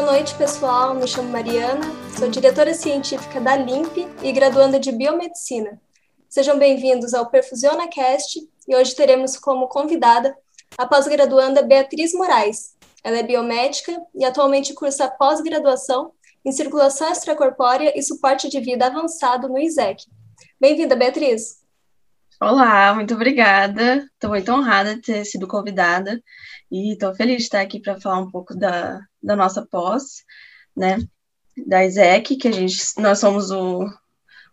Boa noite, pessoal. Me chamo Mariana, sou diretora científica da LIMP e graduanda de Biomedicina. Sejam bem-vindos ao Perfusiona Cast e hoje teremos como convidada a pós-graduanda Beatriz Moraes. Ela é biomédica e atualmente cursa pós-graduação em circulação extracorpórea e suporte de vida avançado no ISEC. Bem-vinda, Beatriz. Olá, muito obrigada. Estou muito honrada de ter sido convidada e estou feliz de estar aqui para falar um pouco da, da nossa pós, né, da ISEC, que a gente, nós somos o,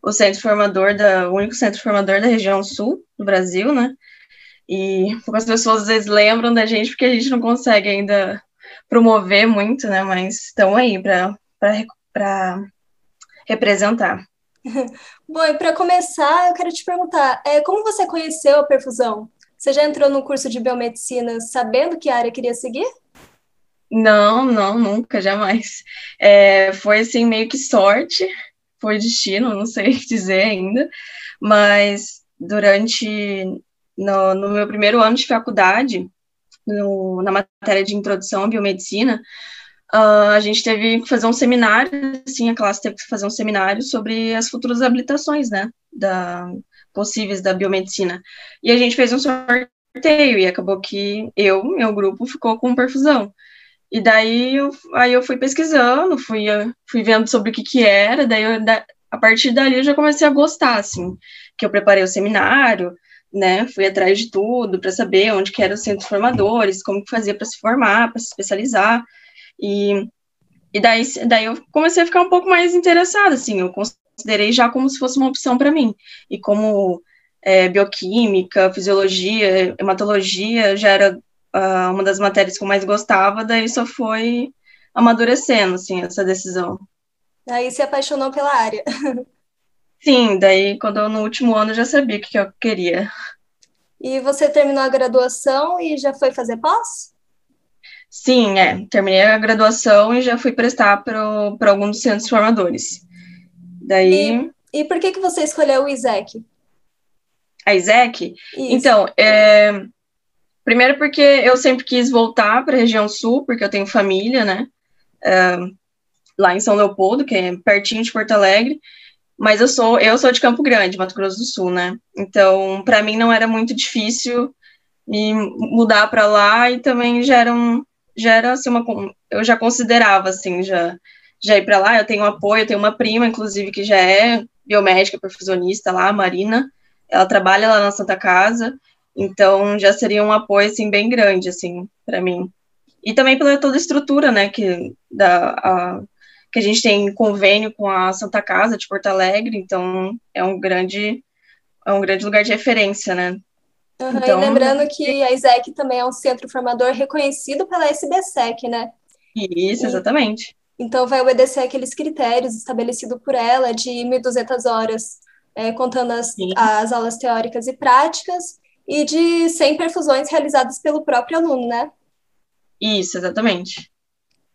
o centro formador, da, o único centro formador da região sul do Brasil, né, e poucas pessoas às vezes lembram da gente porque a gente não consegue ainda promover muito, né, mas estamos aí para representar. Bom, e para começar, eu quero te perguntar, é, como você conheceu a perfusão? Você já entrou no curso de biomedicina sabendo que área queria seguir? Não, não, nunca, jamais. É, foi assim, meio que sorte, foi destino, não sei dizer ainda, mas durante, no, no meu primeiro ano de faculdade, no, na matéria de introdução à biomedicina, uh, a gente teve que fazer um seminário, assim, a classe teve que fazer um seminário sobre as futuras habilitações, né, da, possíveis da biomedicina. E a gente fez um sorteio, e acabou que eu, meu grupo, ficou com perfusão. E daí eu, aí eu fui pesquisando, fui, fui vendo sobre o que que era, daí eu, da, a partir dali eu já comecei a gostar, assim, que eu preparei o seminário, né, fui atrás de tudo para saber onde que eram os centros formadores, como que fazia para se formar, para se especializar, e, e daí, daí eu comecei a ficar um pouco mais interessada, assim, eu considerei já como se fosse uma opção para mim, e como é, bioquímica, fisiologia, hematologia já era uh, uma das matérias que eu mais gostava, daí só foi amadurecendo, assim, essa decisão. Aí se apaixonou pela área. Sim, daí quando eu, no último ano já sabia o que eu queria. E você terminou a graduação e já foi fazer pós? Sim, é. Terminei a graduação e já fui prestar para alguns dos centros formadores. Daí. E, e por que, que você escolheu o ISEC? A ISEC? Isso. Então, é, Primeiro porque eu sempre quis voltar para a região sul, porque eu tenho família, né? Uh, lá em São Leopoldo, que é pertinho de Porto Alegre. Mas eu sou eu sou de Campo Grande, Mato Grosso do Sul, né? Então, para mim não era muito difícil me mudar para lá e também já era, um, já era assim uma eu já considerava assim, já já ir para lá, eu tenho apoio, eu tenho uma prima inclusive que já é biomédica, perfusionista lá, a Marina. Ela trabalha lá na Santa Casa. Então já seria um apoio assim bem grande assim para mim. E também pela toda a estrutura, né, que da a, que a gente tem convênio com a Santa Casa de Porto Alegre, então é um grande é um grande lugar de referência, né? Uhum, então, e lembrando que a ISEC também é um centro formador reconhecido pela SBSEC, né? Isso, exatamente. E, então vai obedecer aqueles critérios estabelecidos por ela de 1.200 horas, é, contando as, as aulas teóricas e práticas, e de 100 perfusões realizadas pelo próprio aluno, né? Isso, exatamente.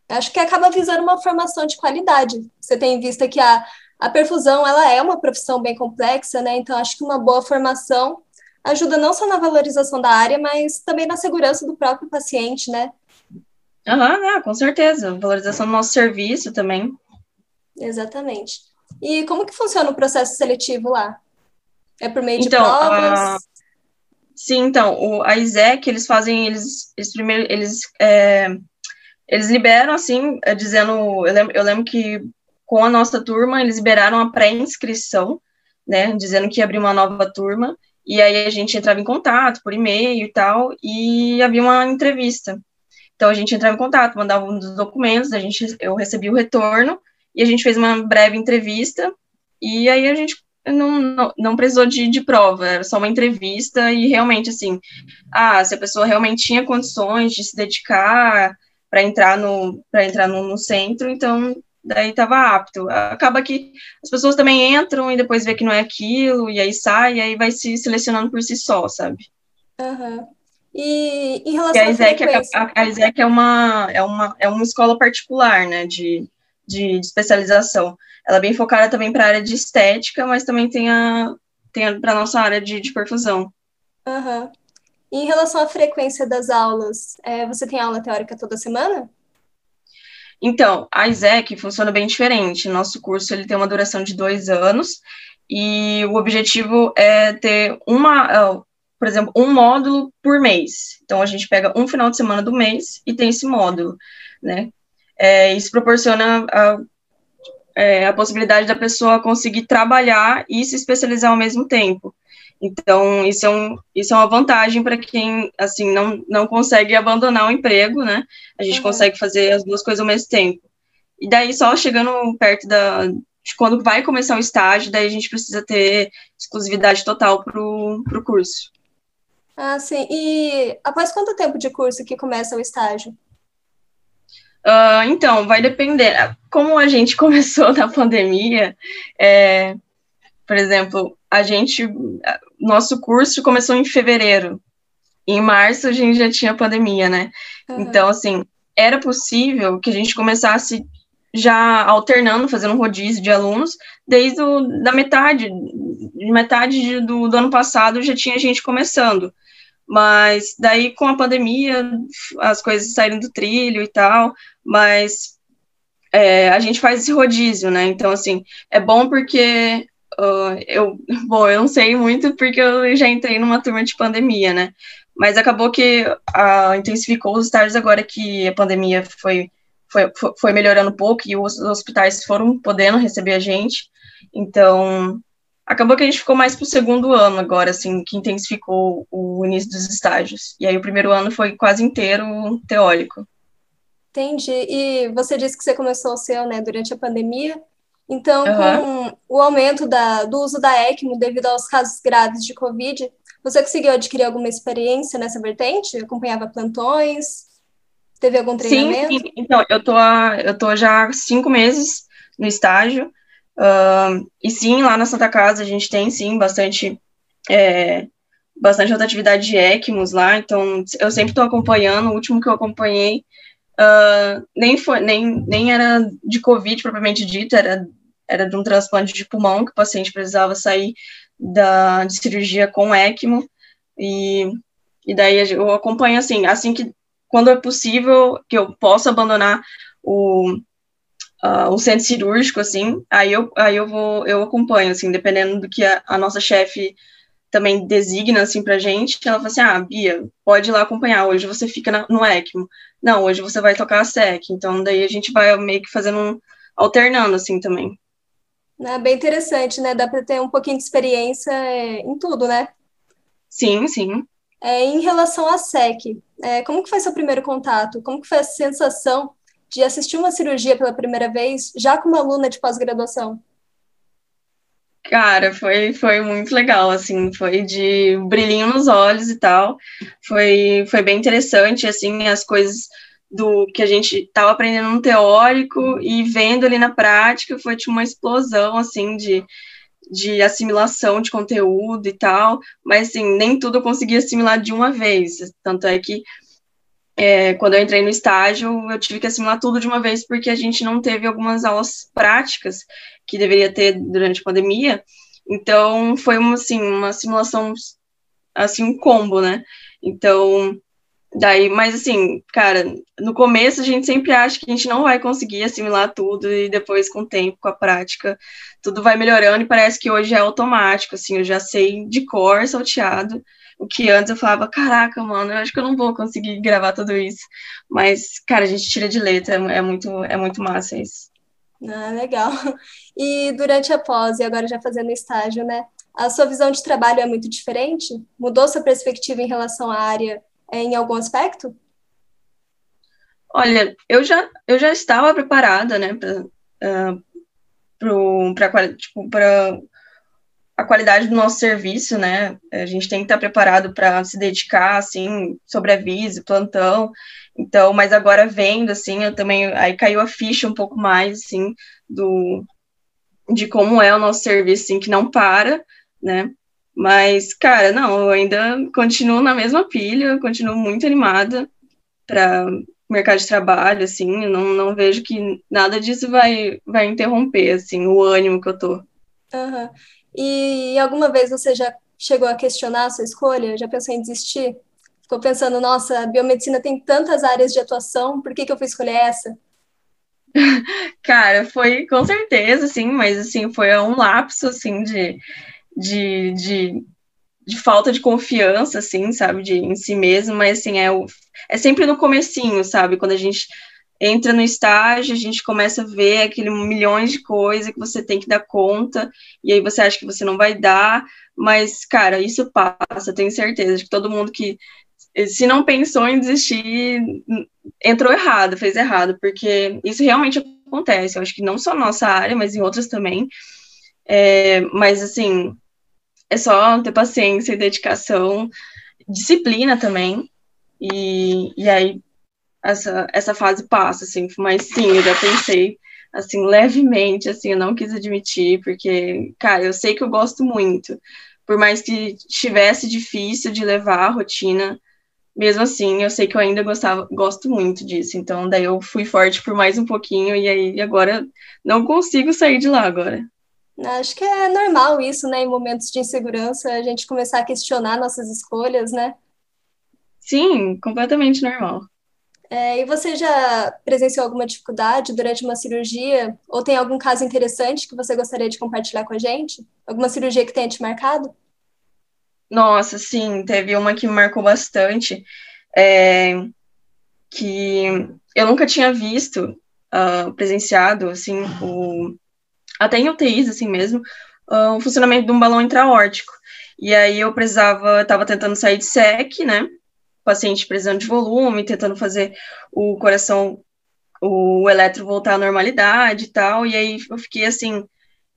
Acho que acaba visando uma formação de qualidade. Você tem visto que a, a perfusão ela é uma profissão bem complexa, né? Então acho que uma boa formação ajuda não só na valorização da área, mas também na segurança do próprio paciente, né? Aham, com certeza. Valorização do nosso serviço também. Exatamente. E como que funciona o processo seletivo lá? É por meio então, de provas? Sim, então, o, a ISEC, eles fazem, eles, eles primeiro, eles, é, eles liberam, assim, é, dizendo, eu lembro, eu lembro que com a nossa turma, eles liberaram a pré-inscrição, né, dizendo que ia abrir uma nova turma, e aí a gente entrava em contato por e-mail e tal, e havia uma entrevista. Então a gente entrava em contato, mandava um dos documentos, a gente, eu recebi o retorno, e a gente fez uma breve entrevista, e aí a gente não, não, não precisou de, de prova, era só uma entrevista e realmente, assim, ah, se a pessoa realmente tinha condições de se dedicar para entrar no para entrar no, no, centro, então daí estava apto. Acaba que as pessoas também entram e depois vê que não é aquilo, e aí sai, e aí vai se selecionando por si só, sabe? Uhum. E em relação e a ISEC, a, a, a ISEC é uma, é, uma, é uma escola particular, né, de, de, de especialização. Ela é bem focada também para a área de estética, mas também tem a, tem para a nossa área de, de perfusão. Uhum. em relação à frequência das aulas, é, você tem aula teórica toda semana? Então, a ISEC funciona bem diferente. Nosso curso ele tem uma duração de dois anos e o objetivo é ter uma, uh, por exemplo, um módulo por mês. Então, a gente pega um final de semana do mês e tem esse módulo, né? É, isso proporciona a, é, a possibilidade da pessoa conseguir trabalhar e se especializar ao mesmo tempo. Então, isso é, um, isso é uma vantagem para quem, assim, não, não consegue abandonar o emprego, né? A gente uhum. consegue fazer as duas coisas ao mesmo tempo. E daí, só chegando perto da, de quando vai começar o estágio, daí a gente precisa ter exclusividade total para o curso. Ah, sim. E após quanto tempo de curso que começa o estágio? Uh, então, vai depender. Como a gente começou na pandemia, é, por exemplo, a gente, nosso curso começou em fevereiro. Em março a gente já tinha pandemia, né? Uhum. Então, assim, era possível que a gente começasse já alternando, fazendo um rodízio de alunos, desde o, da metade, metade do, do ano passado já tinha gente começando. Mas daí, com a pandemia, as coisas saíram do trilho e tal, mas é, a gente faz esse rodízio, né? Então, assim, é bom porque Uh, eu, bom, eu não sei muito porque eu já entrei numa turma de pandemia, né? Mas acabou que uh, intensificou os estágios agora que a pandemia foi, foi, foi melhorando um pouco e os hospitais foram podendo receber a gente. Então, acabou que a gente ficou mais para o segundo ano agora, assim, que intensificou o início dos estágios. E aí o primeiro ano foi quase inteiro teórico. Entendi. E você disse que você começou o seu, né, durante a pandemia. Então, uhum. com o aumento da, do uso da ECMO devido aos casos graves de Covid, você conseguiu adquirir alguma experiência nessa vertente? Acompanhava plantões? Teve algum treinamento? Sim, sim. então, eu tô, eu tô já há cinco meses no estágio, uh, e sim, lá na Santa Casa a gente tem, sim, bastante, é, bastante rotatividade de ECMOs lá, então eu sempre estou acompanhando, o último que eu acompanhei uh, nem, foi, nem, nem era de Covid propriamente dito, era era de um transplante de pulmão, que o paciente precisava sair da, de cirurgia com ECMO, e, e daí eu acompanho, assim, assim que, quando é possível, que eu possa abandonar o, uh, o centro cirúrgico, assim, aí eu, aí eu vou, eu acompanho, assim, dependendo do que a, a nossa chefe também designa, assim, pra gente, ela fala assim, ah, Bia, pode ir lá acompanhar, hoje você fica na, no ECMO, não, hoje você vai tocar a SEC, então daí a gente vai meio que fazendo um, alternando, assim, também. É bem interessante, né? Dá para ter um pouquinho de experiência é, em tudo, né? Sim, sim. É, em relação à SEC, é, como que foi seu primeiro contato? Como que foi a sensação de assistir uma cirurgia pela primeira vez, já como aluna de pós-graduação? Cara, foi, foi muito legal, assim, foi de brilhinho nos olhos e tal, foi, foi bem interessante, assim, as coisas do que a gente estava aprendendo no teórico e vendo ali na prática, foi tipo uma explosão, assim, de, de assimilação de conteúdo e tal, mas, assim, nem tudo eu consegui assimilar de uma vez, tanto é que é, quando eu entrei no estágio, eu tive que assimilar tudo de uma vez, porque a gente não teve algumas aulas práticas que deveria ter durante a pandemia, então foi uma, assim, uma simulação, assim, um combo, né, então Daí, mas assim, cara, no começo a gente sempre acha que a gente não vai conseguir assimilar tudo e depois com o tempo, com a prática, tudo vai melhorando e parece que hoje é automático, assim, eu já sei de cor salteado, o que antes eu falava, caraca, mano, eu acho que eu não vou conseguir gravar tudo isso. Mas, cara, a gente tira de letra, é muito, é muito massa isso. Ah, legal. E durante a pós, e agora já fazendo estágio, né? A sua visão de trabalho é muito diferente? Mudou sua perspectiva em relação à área é, em algum aspecto? Olha, eu já, eu já estava preparada, né, para uh, para tipo, a qualidade do nosso serviço, né? A gente tem que estar preparado para se dedicar, assim, sobreaviso, plantão. Então, mas agora vendo, assim, eu também aí caiu a ficha um pouco mais, assim, do de como é o nosso serviço, assim, que não para, né? Mas, cara, não, eu ainda continuo na mesma pilha, continuo muito animada para mercado de trabalho, assim, não, não vejo que nada disso vai, vai interromper, assim, o ânimo que eu tô. Uhum. E alguma vez você já chegou a questionar a sua escolha? Já pensou em desistir? Ficou pensando, nossa, a biomedicina tem tantas áreas de atuação, por que, que eu fui escolher essa? Cara, foi com certeza, assim, mas assim, foi um lapso assim de, de, de, de, falta de confiança, assim, sabe, de, em si mesmo, mas assim, é, o, é sempre no comecinho, sabe, quando a gente entra no estágio, a gente começa a ver aquele milhões de coisas que você tem que dar conta, e aí você acha que você não vai dar, mas, cara, isso passa, tenho certeza de que todo mundo que se não pensou em desistir, entrou errado, fez errado, porque isso realmente acontece. Eu acho que não só na nossa área, mas em outras também. É, mas, assim, é só ter paciência e dedicação, disciplina também, e, e aí essa, essa fase passa, assim, mas sim, eu já pensei, assim, levemente, assim, eu não quis admitir, porque, cara, eu sei que eu gosto muito, por mais que estivesse difícil de levar a rotina, mesmo assim, eu sei que eu ainda gostava, gosto muito disso, então daí eu fui forte por mais um pouquinho, e aí agora não consigo sair de lá agora. Acho que é normal isso, né, em momentos de insegurança, a gente começar a questionar nossas escolhas, né? Sim, completamente normal. É, e você já presenciou alguma dificuldade durante uma cirurgia? Ou tem algum caso interessante que você gostaria de compartilhar com a gente? Alguma cirurgia que tenha te marcado? Nossa, sim, teve uma que me marcou bastante, é, que eu nunca tinha visto, uh, presenciado, assim, o, até em UTIs, assim mesmo, uh, o funcionamento de um balão intraórtico. E aí eu precisava, estava tentando sair de SEC, né, paciente precisando de volume, tentando fazer o coração, o eletro voltar à normalidade e tal, e aí eu fiquei assim,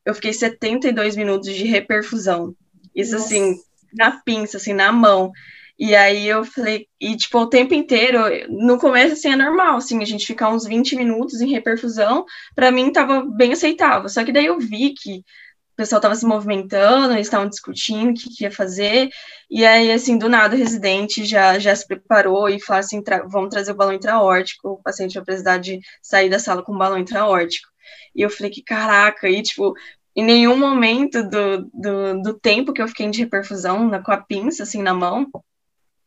eu fiquei 72 minutos de reperfusão. Isso Nossa. assim, na pinça, assim, na mão. E aí eu falei, e tipo, o tempo inteiro, no começo, assim, é normal, assim, a gente ficar uns 20 minutos em reperfusão, para mim tava bem aceitável. Só que daí eu vi que o pessoal estava se movimentando, eles estavam discutindo o que, que, ia fazer, e aí, assim, do nada, o residente já, já se preparou e falou assim, tra vamos trazer o balão intraórtico, o paciente vai precisar de sair da sala com o balão intraórtico. E eu falei que, caraca, e, tipo, em nenhum momento do, do, do tempo que eu fiquei de reperfusão, na, com a pinça, assim, na mão,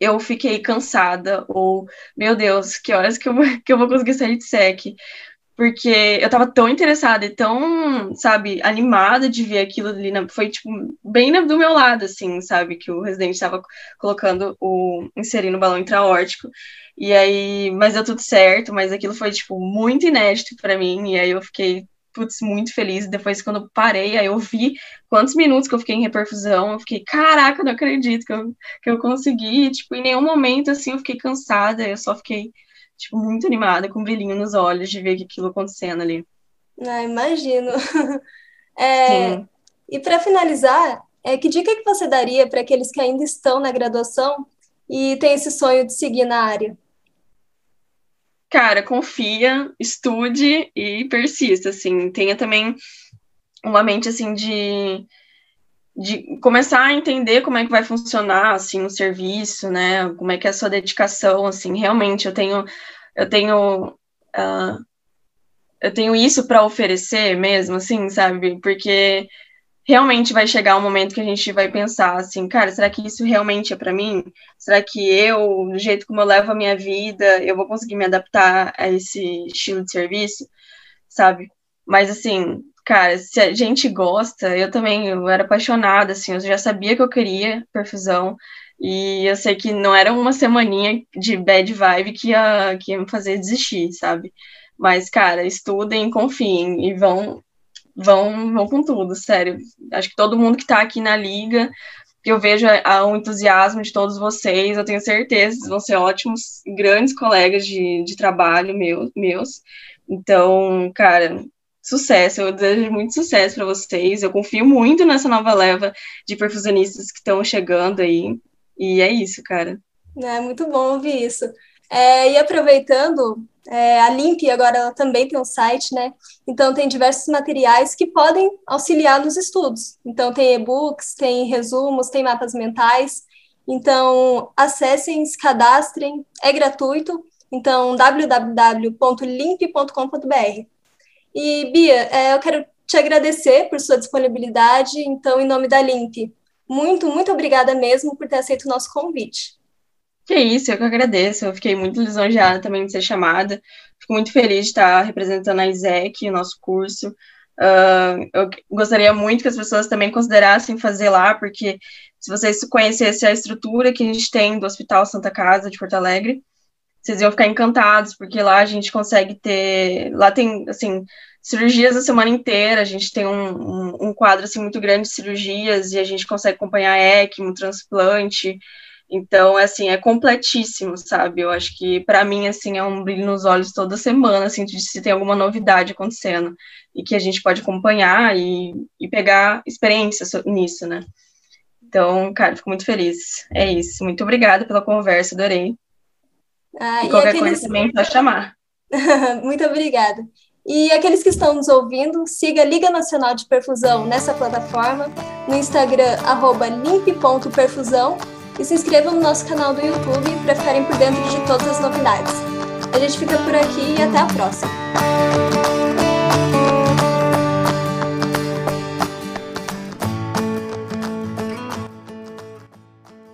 eu fiquei cansada, ou, meu Deus, que horas que eu, que eu vou conseguir sair de SEC? Porque eu tava tão interessada e tão, sabe, animada de ver aquilo ali, na, foi, tipo, bem do meu lado, assim, sabe, que o residente tava colocando o, inserindo o balão intraórtico, e aí, mas deu tudo certo, mas aquilo foi, tipo, muito inédito para mim, e aí eu fiquei, putz, muito feliz, depois quando parei, aí eu vi quantos minutos que eu fiquei em reperfusão, eu fiquei, caraca, não acredito que eu, que eu consegui, tipo, em nenhum momento, assim, eu fiquei cansada, eu só fiquei tipo, muito animada, com um brilhinho nos olhos de ver aquilo acontecendo ali. Ah, imagino. É, e para finalizar, é, que dica que você daria para aqueles que ainda estão na graduação e têm esse sonho de seguir na área? Cara, confia, estude e persista, assim. Tenha também uma mente, assim, de de começar a entender como é que vai funcionar assim o serviço, né? Como é que é a sua dedicação, assim, realmente eu tenho eu tenho uh, eu tenho isso para oferecer mesmo, assim, sabe? Porque realmente vai chegar um momento que a gente vai pensar assim, cara, será que isso realmente é para mim? Será que eu, do jeito como eu levo a minha vida, eu vou conseguir me adaptar a esse estilo de serviço, sabe? Mas assim, Cara, se a gente gosta, eu também, eu era apaixonada, assim, eu já sabia que eu queria perfusão, e eu sei que não era uma semaninha de bad vibe que ia, que ia me fazer desistir, sabe? Mas, cara, estudem, confiem e vão, vão, vão com tudo, sério. Acho que todo mundo que tá aqui na liga, que eu vejo o entusiasmo de todos vocês, eu tenho certeza, vão ser ótimos, grandes colegas de, de trabalho meu, meus. Então, cara, sucesso. Eu desejo muito sucesso para vocês. Eu confio muito nessa nova leva de perfusionistas que estão chegando aí. E é isso, cara. É muito bom ouvir isso. É, e aproveitando, é, a Limp agora também tem um site, né? Então tem diversos materiais que podem auxiliar nos estudos. Então tem e-books, tem resumos, tem mapas mentais. Então acessem, se cadastrem, é gratuito. Então www.limp.com.br. E, Bia, é, eu quero te agradecer por sua disponibilidade. Então, em nome da Limp, muito, muito obrigada mesmo por ter aceito o nosso convite. Que isso, eu que agradeço. Eu fiquei muito lisonjeada também de ser chamada. Fico muito feliz de estar representando a ISEC, o nosso curso. Uh, eu gostaria muito que as pessoas também considerassem fazer lá, porque se vocês conhecessem a estrutura que a gente tem do Hospital Santa Casa de Porto Alegre, vocês iam ficar encantados, porque lá a gente consegue ter. Lá tem, assim, cirurgias a semana inteira, a gente tem um, um, um quadro, assim, muito grande de cirurgias, e a gente consegue acompanhar ECMO, transplante. Então, assim, é completíssimo, sabe? Eu acho que para mim assim é um brilho nos olhos toda semana, assim, de se tem alguma novidade acontecendo e que a gente pode acompanhar e, e pegar experiência nisso, né? Então, cara, fico muito feliz. É isso. Muito obrigada pela conversa, adorei. Ah, e qualquer e aqueles... coisa também pode chamar. muito obrigada. E aqueles que estão nos ouvindo, siga a Liga Nacional de Perfusão nessa plataforma, no Instagram, limpe.perfusão e se inscrevam no nosso canal do YouTube para ficarem por dentro de todas as novidades. A gente fica por aqui e até a próxima!